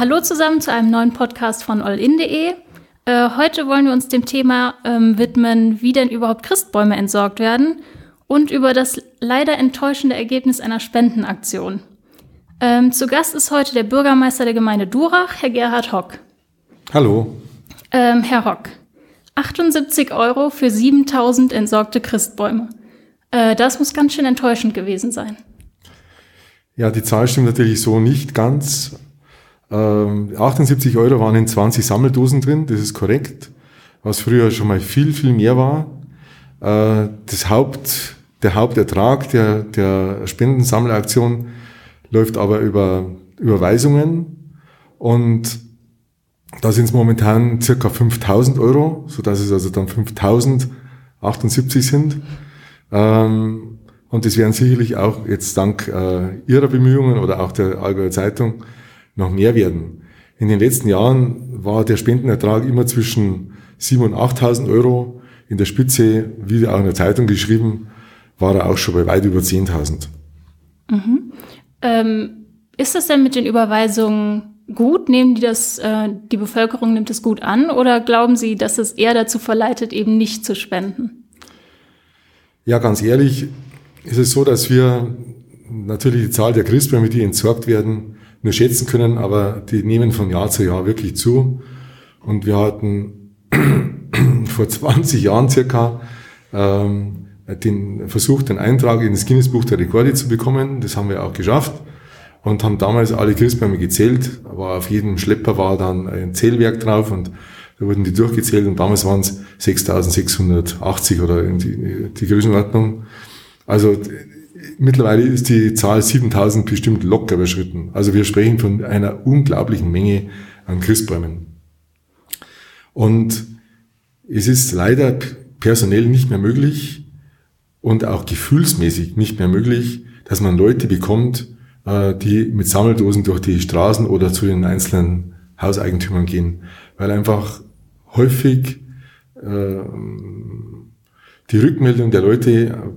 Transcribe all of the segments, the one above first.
hallo zusammen zu einem neuen Podcast von allin.de. Äh, heute wollen wir uns dem Thema ähm, widmen, wie denn überhaupt Christbäume entsorgt werden und über das leider enttäuschende Ergebnis einer Spendenaktion. Ähm, zu Gast ist heute der Bürgermeister der Gemeinde Durach, Herr Gerhard Hock. Hallo. Ähm, Herr Hock, 78 Euro für 7000 entsorgte Christbäume. Äh, das muss ganz schön enttäuschend gewesen sein. Ja, die Zahl stimmt natürlich so nicht ganz. Ähm, 78 Euro waren in 20 Sammeldosen drin, das ist korrekt. Was früher schon mal viel, viel mehr war. Äh, das Haupt, der Hauptertrag der, der Spendensammelaktion läuft aber über Überweisungen und da sind es momentan circa 5000 Euro, so dass es also dann 5078 sind. Ähm, und das werden sicherlich auch jetzt dank äh, Ihrer Bemühungen oder auch der Allgäuer Zeitung noch mehr werden. In den letzten Jahren war der Spendenertrag immer zwischen 7.000 und 8.000 Euro. In der Spitze, wie auch in der Zeitung geschrieben, war er auch schon bei weit über 10.000. Mhm. Ähm, ist das denn mit den Überweisungen gut? Nehmen die das, äh, die Bevölkerung nimmt es gut an oder glauben Sie, dass es eher dazu verleitet, eben nicht zu spenden? Ja, ganz ehrlich ist es so, dass wir natürlich die Zahl der Christbäume, die entsorgt werden, nur schätzen können, aber die nehmen von Jahr zu Jahr wirklich zu. Und wir hatten vor 20 Jahren circa ähm, den Versuch, den Eintrag in das Guinness-Buch der Rekorde zu bekommen. Das haben wir auch geschafft und haben damals alle Christbäume gezählt. Aber auf jedem Schlepper war dann ein Zählwerk drauf und da wurden die durchgezählt und damals waren es 6.680 oder die, die Größenordnung. Also mittlerweile ist die Zahl 7.000 bestimmt locker überschritten. Also wir sprechen von einer unglaublichen Menge an Christbäumen. Und es ist leider personell nicht mehr möglich und auch gefühlsmäßig nicht mehr möglich, dass man Leute bekommt, äh, die mit Sammeldosen durch die Straßen oder zu den einzelnen Hauseigentümern gehen, weil einfach häufig äh, die Rückmeldung der Leute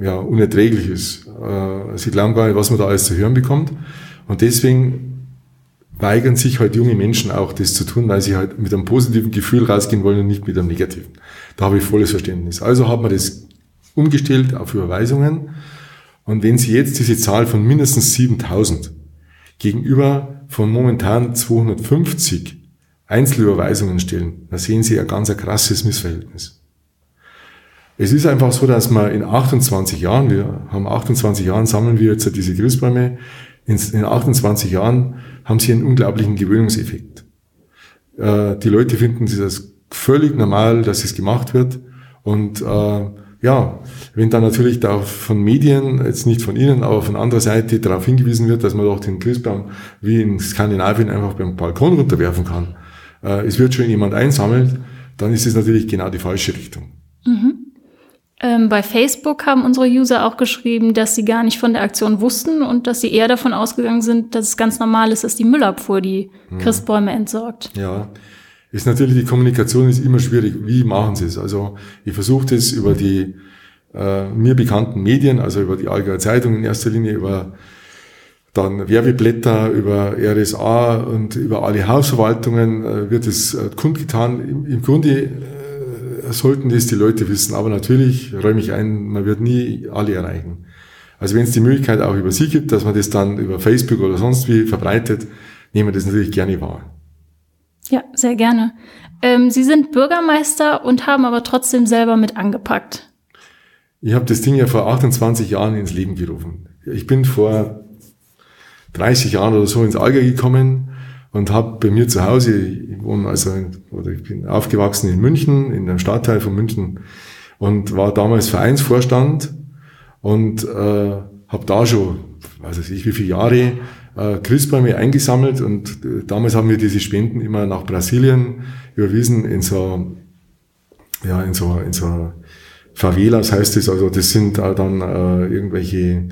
ja, unerträglich ist. Äh, sie glauben gar nicht, was man da alles zu hören bekommt. Und deswegen weigern sich halt junge Menschen auch, das zu tun, weil sie halt mit einem positiven Gefühl rausgehen wollen und nicht mit einem negativen. Da habe ich volles Verständnis. Also hat man das umgestellt auf Überweisungen. Und wenn Sie jetzt diese Zahl von mindestens 7000 gegenüber von momentan 250 Einzelüberweisungen stellen, da sehen Sie ein ganz ein krasses Missverhältnis. Es ist einfach so, dass man in 28 Jahren, wir haben 28 Jahren, sammeln wir jetzt diese Christbäume, in 28 Jahren haben sie einen unglaublichen Gewöhnungseffekt. Äh, die Leute finden das völlig normal, dass es gemacht wird und äh, ja, wenn dann natürlich da von Medien, jetzt nicht von Ihnen, aber von anderer Seite darauf hingewiesen wird, dass man doch den Christbaum wie in Skandinavien einfach beim Balkon runterwerfen kann, äh, es wird schon jemand einsammelt, dann ist es natürlich genau die falsche Richtung. Ähm, bei Facebook haben unsere User auch geschrieben, dass sie gar nicht von der Aktion wussten und dass sie eher davon ausgegangen sind, dass es ganz normal ist, dass die Müllabfuhr die mhm. Christbäume entsorgt. Ja, ist natürlich, die Kommunikation ist immer schwierig. Wie machen Sie es? Also ich versuche das über die äh, mir bekannten Medien, also über die Allgäuer Zeitung in erster Linie, über dann Werbeblätter, über RSA und über alle Hausverwaltungen äh, wird es äh, kundgetan. Im, Grunde sollten das die Leute wissen, aber natürlich räume ich ein, man wird nie alle erreichen. Also wenn es die Möglichkeit auch über Sie gibt, dass man das dann über Facebook oder sonst wie verbreitet, nehmen wir das natürlich gerne wahr. Ja, sehr gerne. Ähm, Sie sind Bürgermeister und haben aber trotzdem selber mit angepackt. Ich habe das Ding ja vor 28 Jahren ins Leben gerufen. Ich bin vor 30 Jahren oder so ins Allgäu gekommen und habe bei mir zu Hause, ich wohne also, oder ich bin aufgewachsen in München, in einem Stadtteil von München und war damals Vereinsvorstand und äh, habe da schon, weiß ich wie viele Jahre äh, Christbäume eingesammelt und äh, damals haben wir diese Spenden immer nach Brasilien überwiesen in so, ja, in so, in so Favelas heißt es, also das sind äh, dann äh, irgendwelche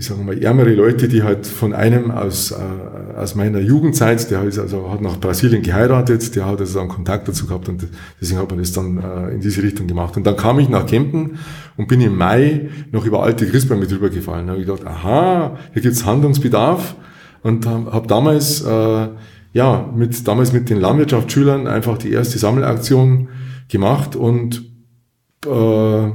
sagen wir ärmere Leute, die halt von einem aus, äh, aus meiner Jugendzeit, der ist also, hat nach Brasilien geheiratet, der hat also dann Kontakt dazu gehabt und deswegen hat man das dann äh, in diese Richtung gemacht. Und dann kam ich nach Kempten und bin im Mai noch über alte Christbäume drüber gefallen. Da habe ich gedacht, aha, hier gibt's Handlungsbedarf. und habe hab damals, äh, ja, mit, damals mit den Landwirtschaftsschülern einfach die erste Sammelaktion gemacht und äh,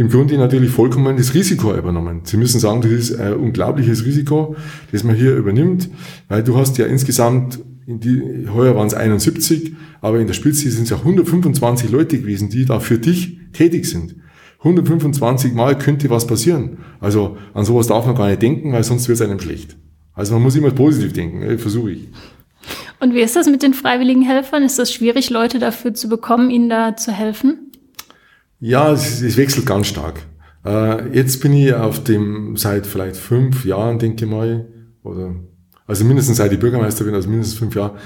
im Grunde natürlich vollkommen das Risiko übernommen. Sie müssen sagen, das ist ein unglaubliches Risiko, das man hier übernimmt, weil du hast ja insgesamt, in die, heuer waren es 71, aber in der Spitze sind es ja 125 Leute gewesen, die da für dich tätig sind. 125 Mal könnte was passieren. Also an sowas darf man gar nicht denken, weil sonst wird es einem schlecht. Also man muss immer positiv denken, versuche ich. Und wie ist das mit den freiwilligen Helfern? Ist das schwierig, Leute dafür zu bekommen, ihnen da zu helfen? Ja, es, es wechselt ganz stark. Äh, jetzt bin ich auf dem seit vielleicht fünf Jahren, denke ich mal, oder also mindestens seit ich Bürgermeister bin, also mindestens fünf Jahre,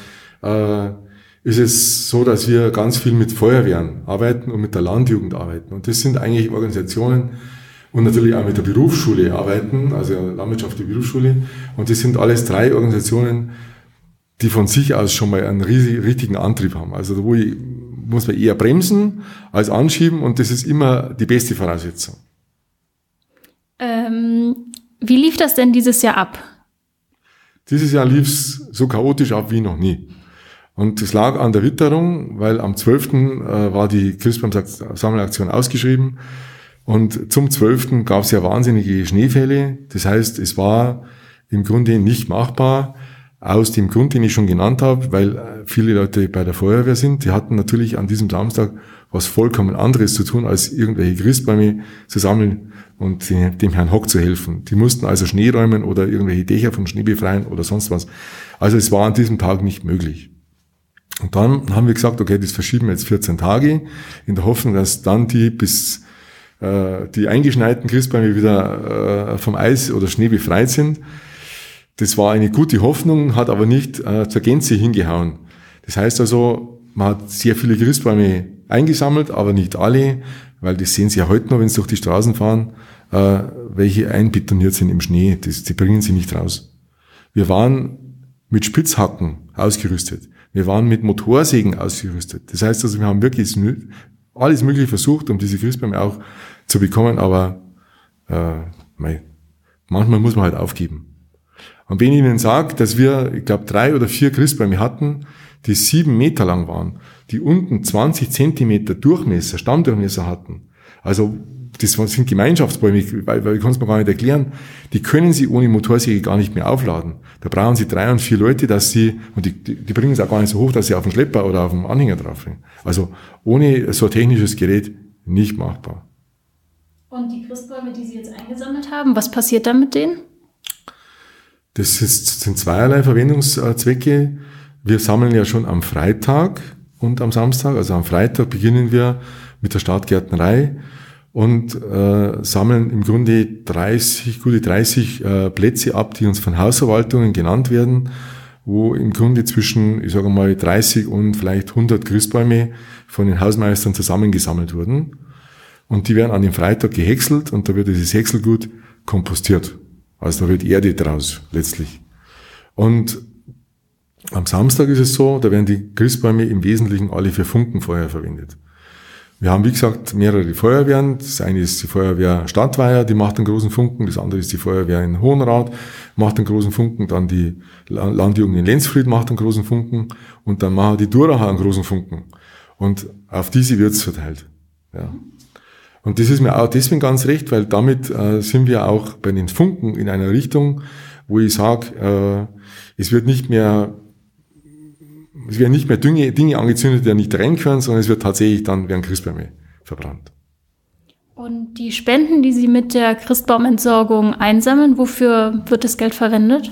äh, ist es so, dass wir ganz viel mit Feuerwehren arbeiten und mit der Landjugend arbeiten. Und das sind eigentlich Organisationen und natürlich auch mit der Berufsschule arbeiten, also Landwirtschaftliche Berufsschule. Und das sind alles drei Organisationen, die von sich aus schon mal einen riesig, richtigen Antrieb haben. Also wo ich, muss man eher bremsen als anschieben und das ist immer die beste Voraussetzung. Ähm, wie lief das denn dieses Jahr ab? Dieses Jahr lief es so chaotisch ab wie noch nie. Und das lag an der Witterung, weil am 12. Äh, war die Christbaum-Sammelaktion ausgeschrieben. Und zum 12. gab es ja wahnsinnige Schneefälle. Das heißt, es war im Grunde nicht machbar, aus dem Grund, den ich schon genannt habe, weil äh, viele Leute bei der Feuerwehr sind. Die hatten natürlich an diesem Samstag was vollkommen anderes zu tun, als irgendwelche Christbäume zu sammeln und dem Herrn Hock zu helfen. Die mussten also Schnee räumen oder irgendwelche Dächer von Schnee befreien oder sonst was. Also es war an diesem Tag nicht möglich. Und dann haben wir gesagt, okay, das verschieben wir jetzt 14 Tage, in der Hoffnung, dass dann die bis äh, die eingeschneiten Christbäume wieder äh, vom Eis oder Schnee befreit sind. Das war eine gute Hoffnung, hat aber nicht äh, zur Gänze hingehauen. Das heißt also, man hat sehr viele Christbäume eingesammelt, aber nicht alle, weil das sehen Sie ja heute noch, wenn Sie durch die Straßen fahren, äh, welche einbetoniert sind im Schnee. Das, die bringen Sie nicht raus. Wir waren mit Spitzhacken ausgerüstet. Wir waren mit Motorsägen ausgerüstet. Das heißt also, wir haben wirklich alles Mögliche versucht, um diese Christbäume auch zu bekommen, aber äh, manchmal muss man halt aufgeben. Und wenn ich Ihnen sage, dass wir, ich glaube, drei oder vier Christbäume hatten, die sieben Meter lang waren, die unten 20 Zentimeter Durchmesser, Stammdurchmesser hatten, also das sind Gemeinschaftsbäume, weil, weil ich kann es mir gar nicht erklären, die können sie ohne Motorsäge gar nicht mehr aufladen. Da brauchen sie drei und vier Leute, dass sie, und die, die, die bringen es auch gar nicht so hoch, dass sie auf dem Schlepper oder auf dem Anhänger drauf bringen. Also ohne so ein technisches Gerät nicht machbar. Und die Christbäume, die Sie jetzt eingesammelt haben, was passiert dann mit denen? Das ist, sind zweierlei Verwendungszwecke. Wir sammeln ja schon am Freitag und am Samstag. Also am Freitag beginnen wir mit der Startgärtnerei und äh, sammeln im Grunde 30, gute 30 äh, Plätze ab, die uns von Hausverwaltungen genannt werden, wo im Grunde zwischen, ich sage mal, 30 und vielleicht 100 Christbäume von den Hausmeistern zusammengesammelt wurden. Und die werden an dem Freitag gehäckselt und da wird dieses Häckselgut kompostiert. Also da wird Erde draus, letztlich. Und am Samstag ist es so, da werden die Christbäume im Wesentlichen alle für Funkenfeuer verwendet. Wir haben, wie gesagt, mehrere Feuerwehren. Das eine ist die Feuerwehr Stadtweier, die macht einen großen Funken. Das andere ist die Feuerwehr in Hohenrad, macht einen großen Funken. Dann die Landjugend in Lenzfried macht einen großen Funken. Und dann machen die Duracher einen großen Funken. Und auf diese wird's verteilt. Ja. Und das ist mir auch deswegen ganz recht, weil damit äh, sind wir auch bei den Funken in einer Richtung, wo ich sage, äh, es wird nicht mehr es werden nicht mehr Dinge, Dinge angezündet, die nicht rein können, sondern es wird tatsächlich dann werden Christbäume verbrannt. Und die Spenden, die Sie mit der Christbaumentsorgung einsammeln, wofür wird das Geld verwendet?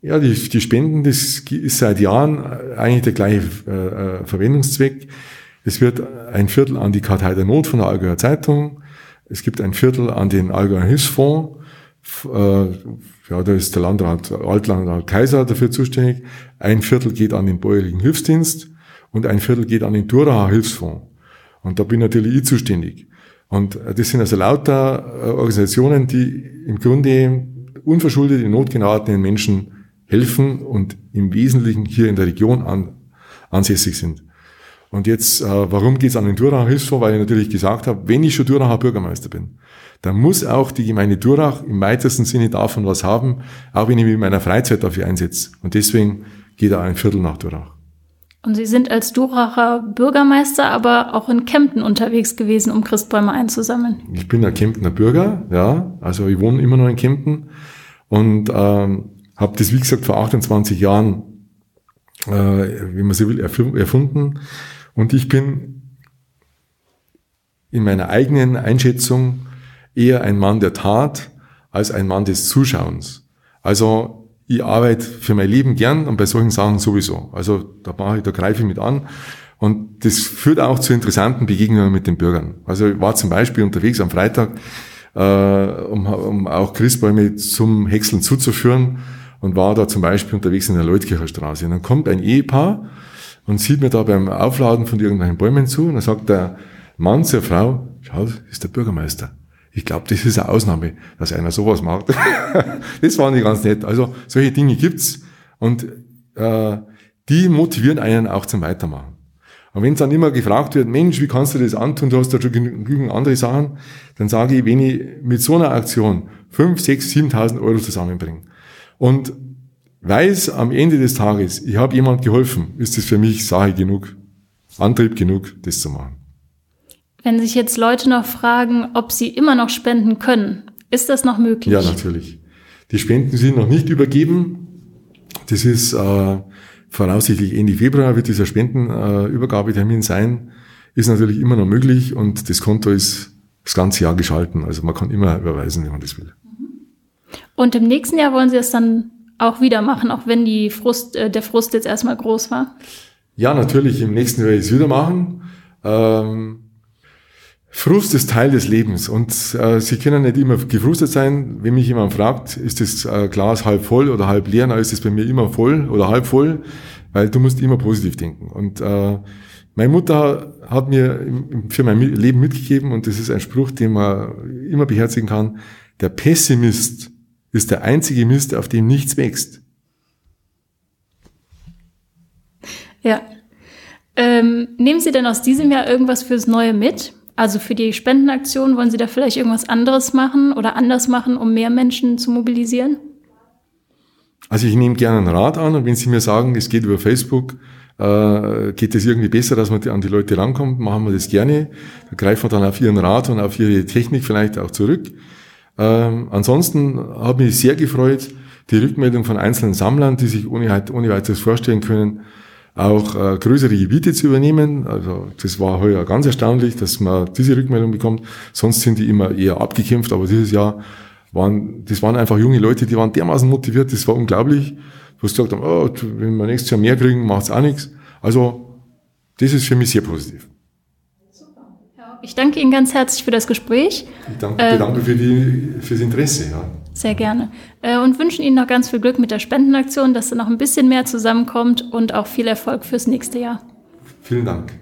Ja, die, die Spenden, das ist seit Jahren eigentlich der gleiche äh, äh Verwendungszweck. Es wird ein Viertel an die Kartei der Not von der Allgäuer Zeitung. Es gibt ein Viertel an den Allgäuer Hilfsfonds äh, ja, da ist der Landrat, Altlandrat Kaiser dafür zuständig. Ein Viertel geht an den bäuerlichen Hilfsdienst und ein Viertel geht an den Duracher Hilfsfonds. Und da bin natürlich ich zuständig. Und das sind also lauter äh, Organisationen, die im Grunde unverschuldet in Not geratenen Menschen helfen und im Wesentlichen hier in der Region an, ansässig sind. Und jetzt, äh, warum geht's an den Duracher Hilfsfonds? Weil ich natürlich gesagt habe, wenn ich schon Duracher Bürgermeister bin, dann muss auch die Gemeinde Durach im weitesten Sinne davon was haben, auch wenn ich mich in meiner Freizeit dafür einsetze. Und deswegen geht da ein Viertel nach Durach. Und Sie sind als Duracher Bürgermeister aber auch in Kempten unterwegs gewesen, um Christbäume einzusammeln. Ich bin ein Kemptener Bürger, ja. Also ich wohne immer noch in Kempten und ähm, habe das, wie gesagt, vor 28 Jahren, äh, wie man so will, erfunden. Und ich bin in meiner eigenen Einschätzung eher ein Mann der Tat als ein Mann des Zuschauens. Also ich arbeite für mein Leben gern und bei solchen Sachen sowieso. Also da mache ich, da greife ich mit an. Und das führt auch zu interessanten Begegnungen mit den Bürgern. Also ich war zum Beispiel unterwegs am Freitag, äh, um, um auch Christbäume zum Häckseln zuzuführen und war da zum Beispiel unterwegs in der Leutkircher Straße. Und dann kommt ein Ehepaar und sieht mir da beim Aufladen von irgendwelchen Bäumen zu und dann sagt der Mann zur Frau, schau, ist der Bürgermeister. Ich glaube, das ist eine Ausnahme, dass einer sowas macht. das war nicht ganz nett. Also solche Dinge gibt's und äh, die motivieren einen auch zum Weitermachen. Und wenn dann immer gefragt wird, Mensch, wie kannst du das antun, du hast da schon genügend andere Sachen, dann sage ich, wenn ich mit so einer Aktion 5, 6, 7.000 Euro zusammenbringe und weiß am Ende des Tages, ich habe jemand geholfen, ist das für mich Sache genug, Antrieb genug, das zu machen. Wenn sich jetzt Leute noch fragen, ob sie immer noch spenden können, ist das noch möglich? Ja, natürlich. Die Spenden sind noch nicht übergeben. Das ist äh, voraussichtlich Ende Februar wird dieser Spendenübergabetermin äh, sein. Ist natürlich immer noch möglich und das Konto ist das ganze Jahr geschalten. Also man kann immer überweisen, wenn man das will. Und im nächsten Jahr wollen Sie es dann auch wieder machen, auch wenn die Frust, äh, der Frust jetzt erstmal groß war? Ja, natürlich. Im nächsten Jahr werde ich es wieder machen. Ähm, Frust ist Teil des Lebens und äh, Sie können nicht immer gefrustet sein. Wenn mich jemand fragt, ist das äh, Glas halb voll oder halb leer, dann ist es bei mir immer voll oder halb voll, weil du musst immer positiv denken. Und äh, meine Mutter hat mir für mein Leben mitgegeben und das ist ein Spruch, den man immer beherzigen kann. Der Pessimist ist der einzige Mist, auf dem nichts wächst. Ja. Ähm, nehmen Sie denn aus diesem Jahr irgendwas fürs Neue mit? Also für die Spendenaktion wollen Sie da vielleicht irgendwas anderes machen oder anders machen, um mehr Menschen zu mobilisieren? Also ich nehme gerne einen Rat an und wenn Sie mir sagen, es geht über Facebook, äh, geht es irgendwie besser, dass man an die Leute rankommt, machen wir das gerne. Da greifen wir dann auf Ihren Rat und auf Ihre Technik vielleicht auch zurück. Ähm, ansonsten habe mich sehr gefreut, die Rückmeldung von einzelnen Sammlern, die sich ohne, ohne weiteres vorstellen können, auch äh, größere Gebiete zu übernehmen. Also das war heuer ganz erstaunlich, dass man diese Rückmeldung bekommt. Sonst sind die immer eher abgekämpft, aber dieses Jahr waren, das waren einfach junge Leute, die waren dermaßen motiviert, das war unglaublich. Du hast gesagt oh, wenn wir nächstes Jahr mehr kriegen, macht's auch nichts. Also das ist für mich sehr positiv. Ich danke Ihnen ganz herzlich für das Gespräch. Ich danke, äh, bedanke für die, fürs Interesse. Ja. Sehr gerne. Äh, und wünschen Ihnen noch ganz viel Glück mit der Spendenaktion, dass da noch ein bisschen mehr zusammenkommt und auch viel Erfolg fürs nächste Jahr. Vielen Dank.